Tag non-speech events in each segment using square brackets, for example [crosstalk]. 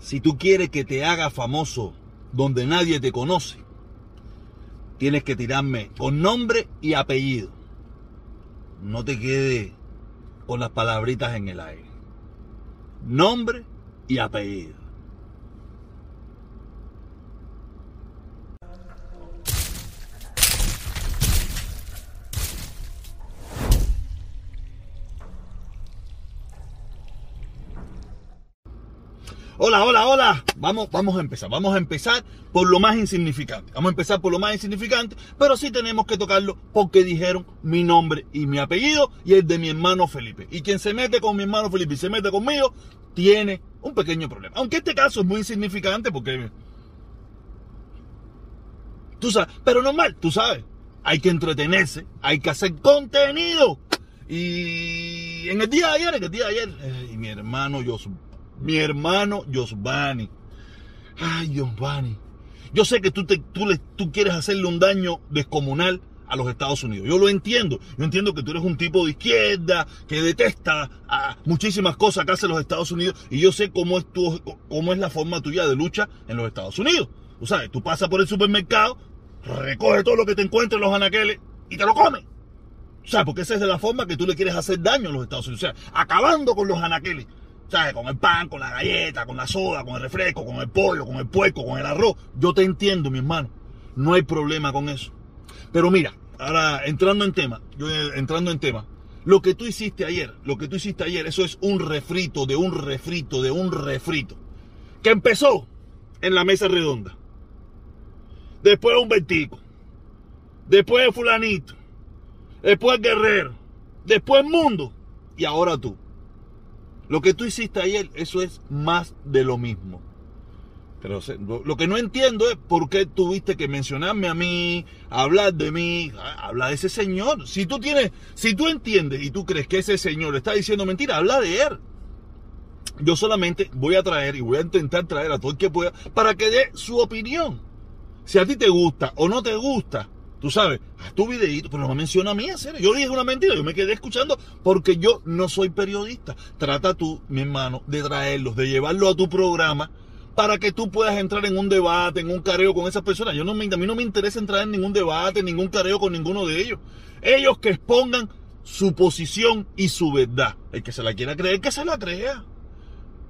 Si tú quieres que te haga famoso donde nadie te conoce, tienes que tirarme con nombre y apellido. No te quede con las palabritas en el aire. Nombre y apellido. Hola, hola, hola. Vamos, vamos a empezar. Vamos a empezar por lo más insignificante. Vamos a empezar por lo más insignificante, pero sí tenemos que tocarlo porque dijeron mi nombre y mi apellido y el de mi hermano Felipe. Y quien se mete con mi hermano Felipe y se mete conmigo, tiene un pequeño problema. Aunque este caso es muy insignificante porque... Tú sabes, pero normal, tú sabes. Hay que entretenerse, hay que hacer contenido. Y en el día de ayer, en el día de ayer, eh, mi hermano yo mi hermano Josvani. Ay, Josvani. Yo sé que tú, te, tú, le, tú quieres hacerle un daño descomunal a los Estados Unidos. Yo lo entiendo. Yo entiendo que tú eres un tipo de izquierda que detesta a muchísimas cosas que hacen los Estados Unidos. Y yo sé cómo es, cómo es la forma tuya de lucha en los Estados Unidos. Tú sabes, tú pasas por el supermercado, recoges todo lo que te encuentres en los anaqueles y te lo comes. O sea, porque esa es de la forma que tú le quieres hacer daño a los Estados Unidos. O sea, acabando con los anaqueles. Con el pan, con la galleta, con la soda, con el refresco, con el pollo, con el puerco, con el arroz. Yo te entiendo, mi hermano. No hay problema con eso. Pero mira, ahora entrando en tema, yo eh, entrando en tema, lo que tú hiciste ayer, lo que tú hiciste ayer, eso es un refrito, de un refrito, de un refrito. Que empezó en la mesa redonda. Después un vertico. Después fulanito. Después guerrero. Después mundo. Y ahora tú. Lo que tú hiciste ayer, eso es más de lo mismo. Pero lo que no entiendo es por qué tuviste que mencionarme a mí, hablar de mí, hablar de ese señor. Si tú tienes, si tú entiendes y tú crees que ese señor está diciendo mentira, habla de él. Yo solamente voy a traer y voy a intentar traer a todo el que pueda para que dé su opinión. Si a ti te gusta o no te gusta, Tú sabes, haz tu videito, pero no me menciona a mí, hacer. Yo dije una mentira, yo me quedé escuchando porque yo no soy periodista. Trata tú, mi hermano, de traerlos, de llevarlo a tu programa para que tú puedas entrar en un debate, en un careo con esas personas. Yo no me, a mí no me interesa entrar en ningún debate, en ningún careo con ninguno de ellos. Ellos que expongan su posición y su verdad. El que se la quiera creer, que se la crea.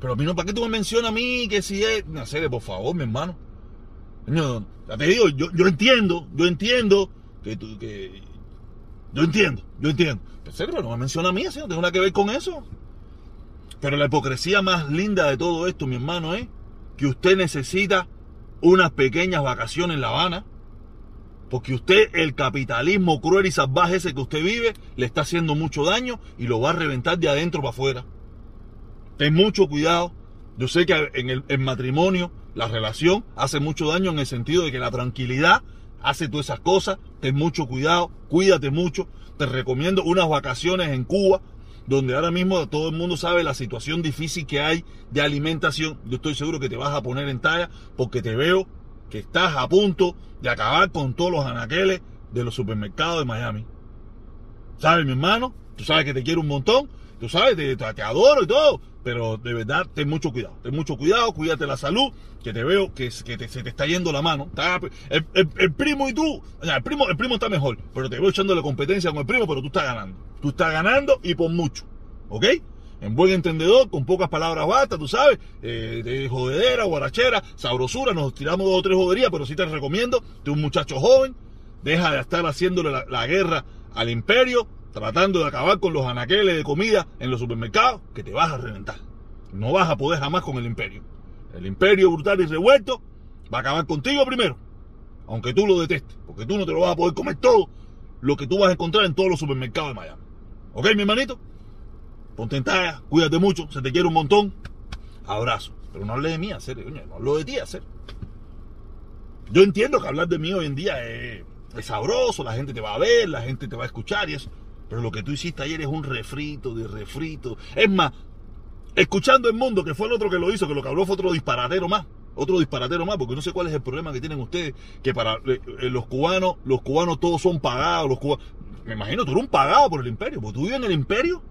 Pero a mí no, ¿para qué tú me mencionas a mí que si es... Sé, por favor, mi hermano. No, ya te digo, yo, entiendo, yo entiendo que tú, que. Yo entiendo, yo entiendo. Pero no me menciona a mí, así no tengo nada que ver con eso. Pero la hipocresía más linda de todo esto, mi hermano, es que usted necesita unas pequeñas vacaciones en La Habana. Porque usted, el capitalismo cruel y salvaje ese que usted vive, le está haciendo mucho daño y lo va a reventar de adentro para afuera. Ten mucho cuidado. Yo sé que en el matrimonio la relación hace mucho daño en el sentido de que la tranquilidad hace todas esas cosas. Ten mucho cuidado, cuídate mucho. Te recomiendo unas vacaciones en Cuba, donde ahora mismo todo el mundo sabe la situación difícil que hay de alimentación. Yo estoy seguro que te vas a poner en talla porque te veo que estás a punto de acabar con todos los anaqueles de los supermercados de Miami. ¿Sabes, mi hermano? Tú sabes que te quiero un montón. Tú sabes, te, te adoro y todo pero de verdad, ten mucho cuidado, ten mucho cuidado, cuídate la salud, que te veo que, que se te está yendo la mano. el, primo y tú, el primo, el primo está mejor, pero te veo echando la competencia con el primo, pero tú estás ganando. Tú estás ganando y por mucho, ¿ok? En buen entendedor, con pocas palabras basta, tú sabes, eh, de jodedera, guarachera, sabrosura, nos tiramos dos o tres joderías, pero sí te recomiendo, tú un muchacho joven, deja de estar haciéndole la guerra al imperio, tratando de acabar con los anaqueles de comida en los supermercados, que te vas a reventar. No vas a poder jamás con el imperio. El imperio brutal y revuelto va a acabar contigo primero, aunque tú lo detestes, porque tú no te lo vas a poder comer todo lo que tú vas a encontrar en todos los supermercados de Miami. ¿Ok, mi hermanito? Ponte en talla, cuídate mucho, se te quiere un montón. Abrazo. Pero no hable de mí, hacer, no hablo de ti, hacer. Yo entiendo que hablar de mí hoy en día es, es sabroso, la gente te va a ver, la gente te va a escuchar y eso. Pero lo que tú hiciste ayer es un refrito de refrito. Es más, escuchando el mundo, que fue el otro que lo hizo, que lo que habló fue otro disparatero más. Otro disparatero más, porque no sé cuál es el problema que tienen ustedes, que para eh, eh, los cubanos, los cubanos todos son pagados, los cubanos. Me imagino, tú eres un pagado por el imperio, porque tú vives en el imperio.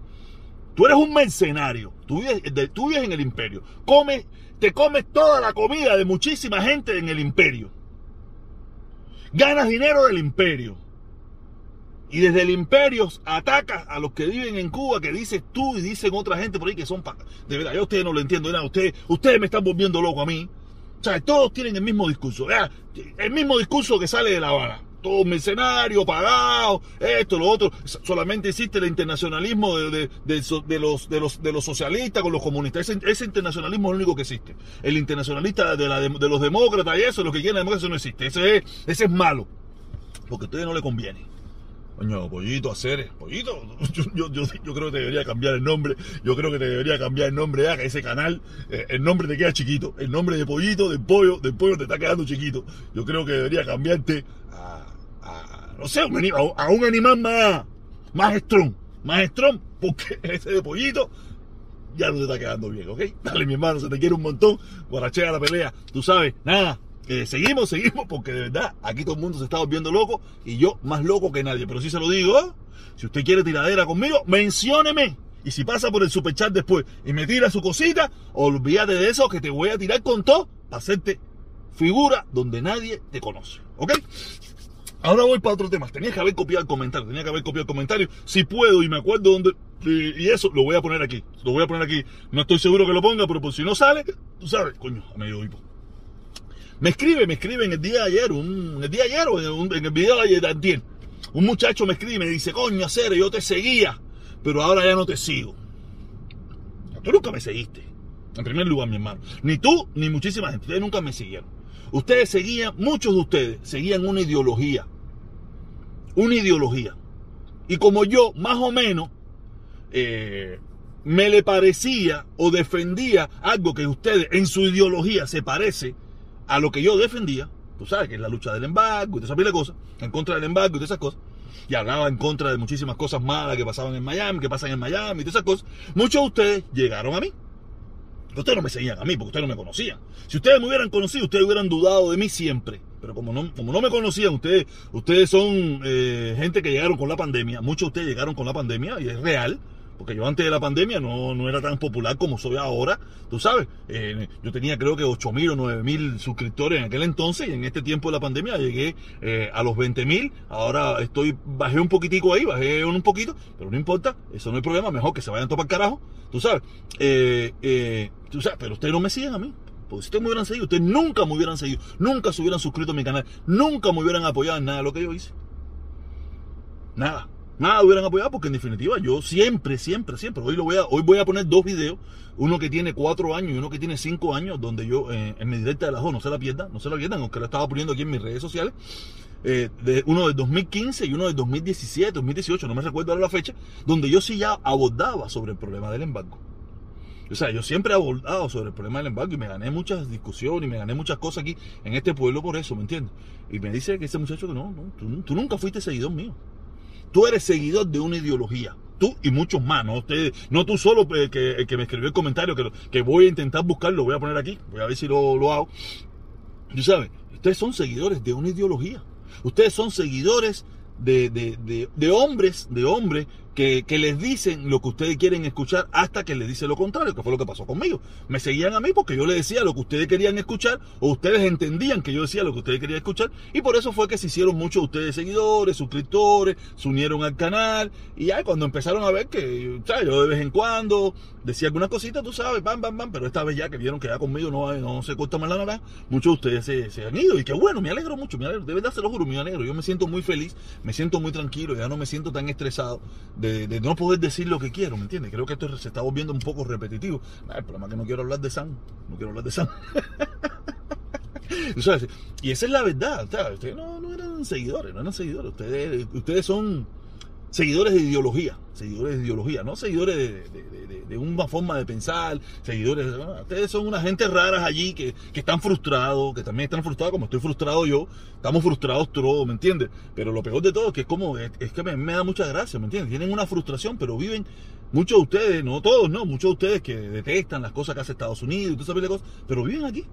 Tú eres un mercenario. Tú vives, tú vives en el imperio. Comes, te comes toda la comida de muchísima gente en el imperio. Ganas dinero del imperio. Y desde el imperio atacas a los que viven en Cuba, que dices tú y dicen otra gente por ahí que son... De verdad, yo a ustedes no lo entiendo nada. Ustedes, ustedes me están volviendo loco a mí. O sea, todos tienen el mismo discurso. El mismo discurso que sale de La Habana. Todos mercenarios, pagados, esto, lo otro. Solamente existe el internacionalismo de, los, de, los, de los socialistas con los comunistas. Ese, internacionalismo es lo único que existe. El internacionalista de, los demócratas y eso, lo que quieren la democracia, no existe. Ese es, ese es malo. Porque a ustedes no le conviene. Coño, pollito, hacer, pollito, [laughs] yo, creo que te debería cambiar el nombre, yo creo que te debería cambiar el nombre que ese canal, eh, el nombre te queda chiquito, el nombre de pollito, de pollo, de pollo te está quedando chiquito, yo creo que debería cambiarte a, a no sé, a un, animal más, más strong, más strong, porque [laughs] ese de pollito ya no te está quedando bien, ¿ok? Dale mi hermano, se te quiere un montón, guarachea la pelea, tú sabes, nada, seguimos, seguimos, porque de verdad aquí todo el mundo se está volviendo loco y yo más loco que nadie. Pero si se lo digo, ¿eh? si usted quiere tiradera conmigo, mencióneme. Y si pasa por el superchat después y me tira su cosita, olvídate de eso que te voy a tirar con todo para hacerte figura donde nadie te conoce. ¿Ok? Ahora voy para otro tema. Tenía que haber copiado el comentario. Tenía que haber copiado el comentario. Si puedo y me acuerdo dónde. Y eso lo voy a poner aquí. Lo voy a poner aquí. No estoy seguro que lo ponga, pero por si no sale, tú sabes, coño, a medio hipo. Me escribe, me escribe en el día de ayer, un, el día de ayer o en, el video de ayer, un muchacho me escribe y me dice, coño, hacer, yo te seguía, pero ahora ya no te sigo. Tú nunca me seguiste. En primer lugar, mi hermano. Ni tú, ni muchísima gente. Ustedes nunca me siguieron. Ustedes seguían, muchos de ustedes seguían una ideología. Una ideología. Y como yo, más o menos, eh, me le parecía o defendía algo que ustedes en su ideología se parece a lo que yo defendía, tú sabes que es la lucha del embargo y toda esa cosas, en contra del embargo y todas esas cosas, y hablaba en contra de muchísimas cosas malas que pasaban en Miami, que pasan en Miami y todas esas cosas, muchos de ustedes llegaron a mí. Ustedes no me seguían a mí porque ustedes no me conocían. Si ustedes me hubieran conocido, ustedes hubieran dudado de mí siempre. Pero como no, como no me conocían, ustedes, ustedes son eh, gente que llegaron con la pandemia. Muchos de ustedes llegaron con la pandemia y es real. Porque yo antes de la pandemia no, no era tan popular como soy ahora, tú sabes. Eh, yo tenía creo que 8 mil o 9 mil suscriptores en aquel entonces y en este tiempo de la pandemia llegué eh, a los 20 mil. Ahora estoy, bajé un poquitico ahí, bajé un poquito, pero no importa, eso no hay problema, mejor que se vayan todos para el carajo, tú sabes. Eh, tú sabes, pero ustedes no me siguen a mí. Porque si ustedes me hubieran seguido, ustedes nunca me hubieran seguido, nunca se hubieran suscrito a mi canal, nunca me hubieran apoyado en nada de lo que yo hice. Nada nada hubieran apoyado porque en definitiva yo siempre, siempre, siempre, hoy, lo voy a, hoy voy a poner dos videos, uno que tiene cuatro años y uno que tiene cinco años, donde yo eh, en mi directa de la JO, no se la pierdan, no se la pierdan, aunque lo estaba poniendo aquí en mis redes sociales, eh, de, uno de 2015 y uno de 2017, 2018, no me recuerdo ahora la fecha, donde yo sí ya abordaba sobre el problema del embargo. O sea, yo siempre he abordado sobre el problema del embargo y me gané muchas discusiones y me gané muchas cosas aquí en este pueblo por eso, ¿me entiendes? Y me dice que ese muchacho que no, no tú nunca fuiste seguidor mío. Tú eres seguidor de una ideología. Tú y muchos más, no, no tú solo eh, que, que, me escribió el comentario, que, que voy a intentar buscarlo, voy a poner aquí, voy a ver si lo, lo hago. Tú sabes, ustedes son seguidores de una ideología. Ustedes son seguidores de, de, de, de hombres, de hombres que, les dicen lo que ustedes quieren escuchar hasta que les dice lo contrario, que fue lo que pasó conmigo. Me seguían a mí porque yo les decía lo que ustedes querían escuchar o ustedes entendían que yo decía lo que ustedes querían escuchar y por eso fue que se hicieron muchos de ustedes seguidores, suscriptores, se unieron al canal y ya cuando empezaron a ver que yo de vez en cuando decía algunas cositas, tú sabes, bam, bam, bam, pero esta vez ya que vieron que ya conmigo no, no se corta más la nada, muchos de ustedes se, han ido y que bueno, me alegro mucho, me alegro, de verdad se lo juro, me alegro, yo me siento muy feliz, me siento muy tranquilo, ya no me siento tan estresado no poder decir lo que quiero, ¿me entiendes? Creo que esto se está volviendo un poco repetitivo. el problema es que no quiero hablar de Sam, no quiero hablar de Sam. [laughs] y esa es la verdad, ustedes no, no, eran seguidores, no eran seguidores, ustedes, ustedes son seguidores de ideología, seguidores de ideología, no seguidores de, una forma de pensar, seguidores, ustedes son una gente raras allí que, están frustrados, que también están frustrados como estoy frustrado yo, estamos frustrados todos, ¿me entiendes? Pero lo peor de todo es que es como, es, que me, da mucha gracia, ¿me entiendes? Tienen una frustración, pero viven, muchos de ustedes, no todos, no, muchos de ustedes que detestan las cosas que hace Estados Unidos y todas esas cosas, pero viven aquí.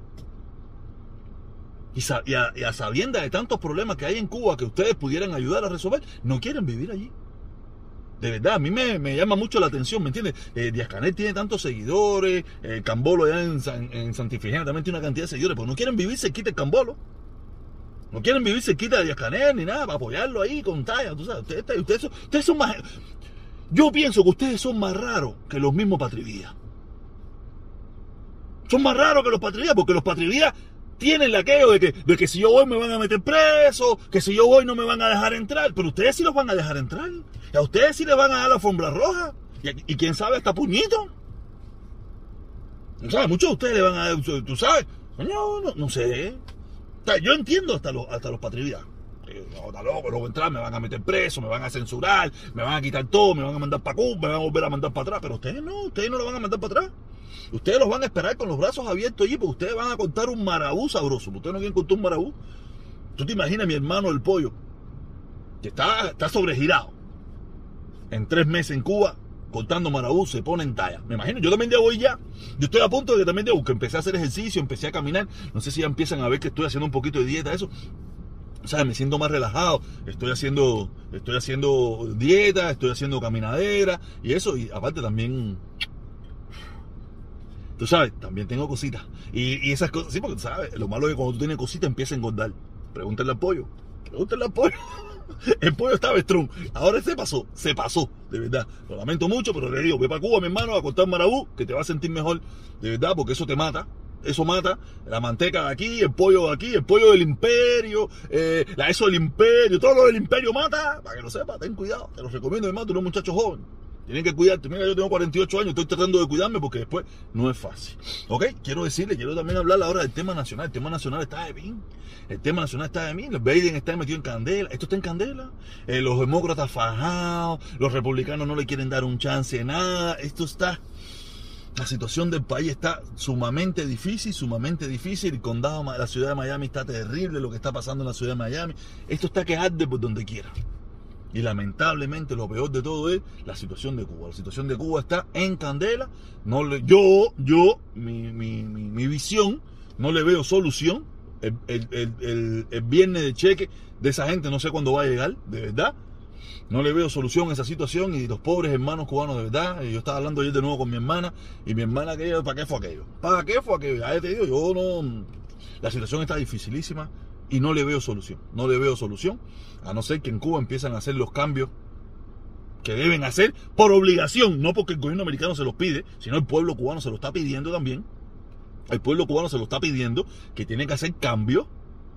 Y, a, y de tantos problemas que hay en Cuba que ustedes pudieran ayudar a resolver, no quieren vivir allí. De verdad, a mí me, llama mucho la atención, ¿me entiendes? Eh, Díaz Canel tiene tantos seguidores, eh, Cambolo allá en, San- en también tiene una cantidad de seguidores, pero no quieren vivir cerquita de Cambolo. No quieren vivir cerquita de Díaz Canel ni nada, para apoyarlo ahí con talla, tú sabes. Ustedes, son- ustedes son más... Yo pienso que ustedes son más raros que los mismos patrivías. Son más raros que los patrivías, porque los patrivías tienen aquello de que, de que si yo voy me van a meter preso, que si yo voy no me van a dejar entrar, pero ustedes sí los van a dejar entrar. Y a ustedes sí les van a dar la alfombra roja. Y, quién sabe hasta puñito. No sabes, muchos de ustedes le van a dar, tú sabes, coño, no, no sé. Yo entiendo hasta los, hasta los patrivías. Eh, No, está loco, no voy a entrar, me van a meter preso, me van a censurar, me van a quitar todo, me van a mandar para Cuba, me van a volver a mandar para atrás. Pero ustedes no, ustedes no lo van a mandar para atrás. Ustedes los van a esperar con los brazos abiertos allí, porque ustedes van a contar un marabú sabroso. Ustedes no quieren contar un marabú. Tú te imaginas mi hermano el pollo, que está, está sobregirado. En tres meses en Cuba, contando marabú, se pone en talla. Me imagino, yo también ya voy ya. Yo estoy a punto de que también debo, que empecé a hacer ejercicio, empecé a caminar. No sé si ya empiezan a ver que estoy haciendo un poquito de dieta, eso. O me siento más relajado, estoy haciendo, estoy haciendo dieta, estoy haciendo caminadera y eso, y aparte también, tú sabes, también tengo cositas. Y, esas cosas, sí, porque sabes, lo malo es que cuando tú tienes cositas empieza a engordar. Pregúntale al pollo, pregúntale al pollo. [laughs] El pollo estaba strong, ahora se pasó, se pasó, de verdad. Lo lamento mucho, pero le digo, ve para Cuba, mi hermano, a cortar marabú, que te va a sentir mejor, de verdad, porque eso te mata. Eso mata la manteca de aquí, el pollo de aquí, el pollo del imperio, eh, la eso del imperio, todo lo del imperio mata. Para que lo sepas, ten cuidado. Te lo recomiendo, hermano, tú eres un muchacho joven. Tienen que cuidarte. Mira, yo tengo 48 años, estoy tratando de cuidarme porque después no es fácil. ¿Ok? Quiero decirle, quiero también hablar ahora del tema nacional. El tema nacional está de mí. El tema nacional está de mí. Biden está metido en candela. Esto está en candela. Eh, los demócratas fajados. Los republicanos no le quieren dar un chance de nada. Esto está la situación del país está sumamente difícil, sumamente difícil. El condado, la ciudad de Miami está terrible, lo que está pasando en la ciudad de Miami. Esto está que arde por donde quiera. Y lamentablemente lo peor de todo es la situación de Cuba. La situación de Cuba está en candela. No le, yo, yo, mi, mi, mi, visión, no le veo solución. El, el, el, el, el viernes de cheque de esa gente no sé cuándo va a llegar, de verdad. No le veo solución a esa situación y los pobres hermanos cubanos, de verdad. Yo estaba hablando ayer de nuevo con mi hermana y mi hermana que ¿para qué fue aquello? ¿Para qué fue aquello? Ya te digo, yo no... La situación está dificilísima y no le veo solución. No le veo solución, a no ser que en Cuba empiezan a hacer los cambios que deben hacer por obligación, no porque el gobierno americano se los pide, sino el pueblo cubano se lo está pidiendo también. El pueblo cubano se lo está pidiendo que tiene que hacer cambios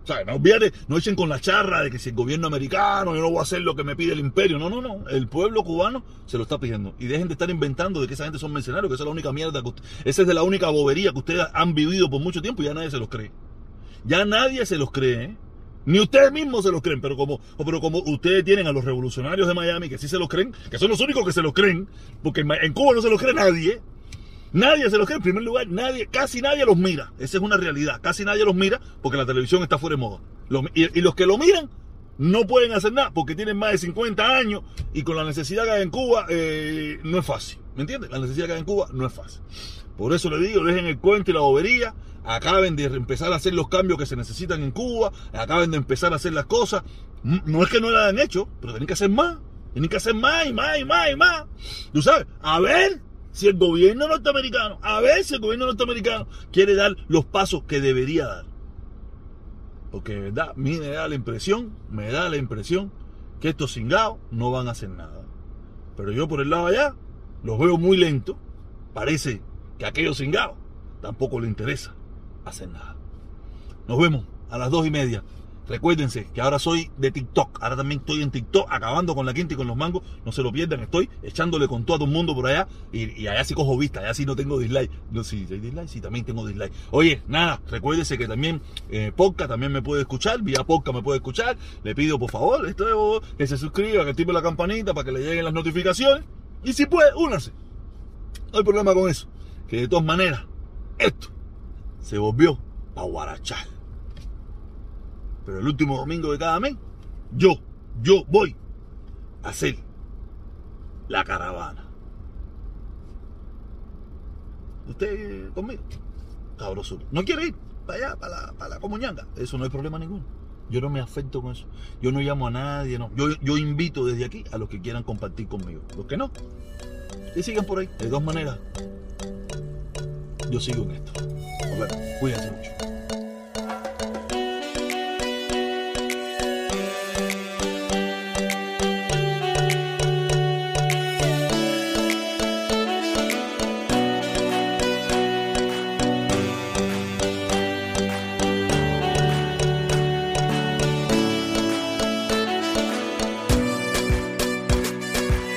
o sea, no no echen con la charra de que si el gobierno americano, yo no voy a hacer lo que me pide el imperio. No, no, no. El pueblo cubano se lo está pidiendo. Y dejen de estar inventando de que esa gente son mercenarios, que esa es la única mierda que usted- esa es de la única bobería que ustedes han vivido por mucho tiempo y ya nadie se los cree. Ya nadie se los cree, ¿eh? Ni ustedes mismos se los creen, pero como, pero como ustedes tienen a los revolucionarios de Miami que sí se los creen, que son los únicos que se los creen, porque en, Cuba no se los cree nadie, Nadie se los cree, en primer lugar, nadie, casi nadie los mira. Esa es una realidad. Casi nadie los mira porque la televisión está fuera de moda. Y los que lo miran no pueden hacer nada porque tienen más de 50 años y con la necesidad que hay en Cuba eh, no es fácil. ¿Me entiendes? La necesidad que hay en Cuba no es fácil. Por eso le digo, dejen el cuento y la bobería, acaben de empezar a hacer los cambios que se necesitan en Cuba, acaben de empezar a hacer las cosas. No es que no la han hecho, pero tienen que hacer más. Tienen que hacer más y más y más y más. Tú sabes, a ver si el gobierno norteamericano, a ver si el gobierno norteamericano quiere dar los pasos que debería dar. Porque de verdad, a mí me da la impresión, me da la impresión que estos cingados no van a hacer nada. Pero yo por el lado allá los veo muy lentos. Parece que aquellos cingados tampoco les interesa hacer nada. Nos vemos a las dos y media. Recuérdense que ahora soy de TikTok. Ahora también estoy en TikTok acabando con la quinta y con los mangos. No se lo pierdan. Estoy echándole con todo a todo el mundo por allá. Y, allá sí cojo vista. Allá sí no tengo dislike. No, sí, ¿hay dislike? Sí, también tengo dislike. Oye, nada. Recuérdese que también eh, podcast también me puede escuchar. Vía podcast me puede escuchar. Le pido por favor esto, que se suscriba, que active la campanita para que le lleguen las notificaciones. Y si puede, únase. No hay problema con eso. Que de todas maneras, esto se volvió para guarachar. Pero el último domingo de cada mes, yo, yo voy a hacer la caravana. ¿Usted conmigo? Cabroso. ¿No quiere ir para allá, para la, para comuñanga? Eso no hay problema ninguno. Yo no me afecto con eso. Yo no llamo a nadie, no. Yo, yo invito desde aquí a los que quieran compartir conmigo. Los que no, y sigan por ahí. De dos maneras, yo sigo en esto. A ver, cuídense mucho.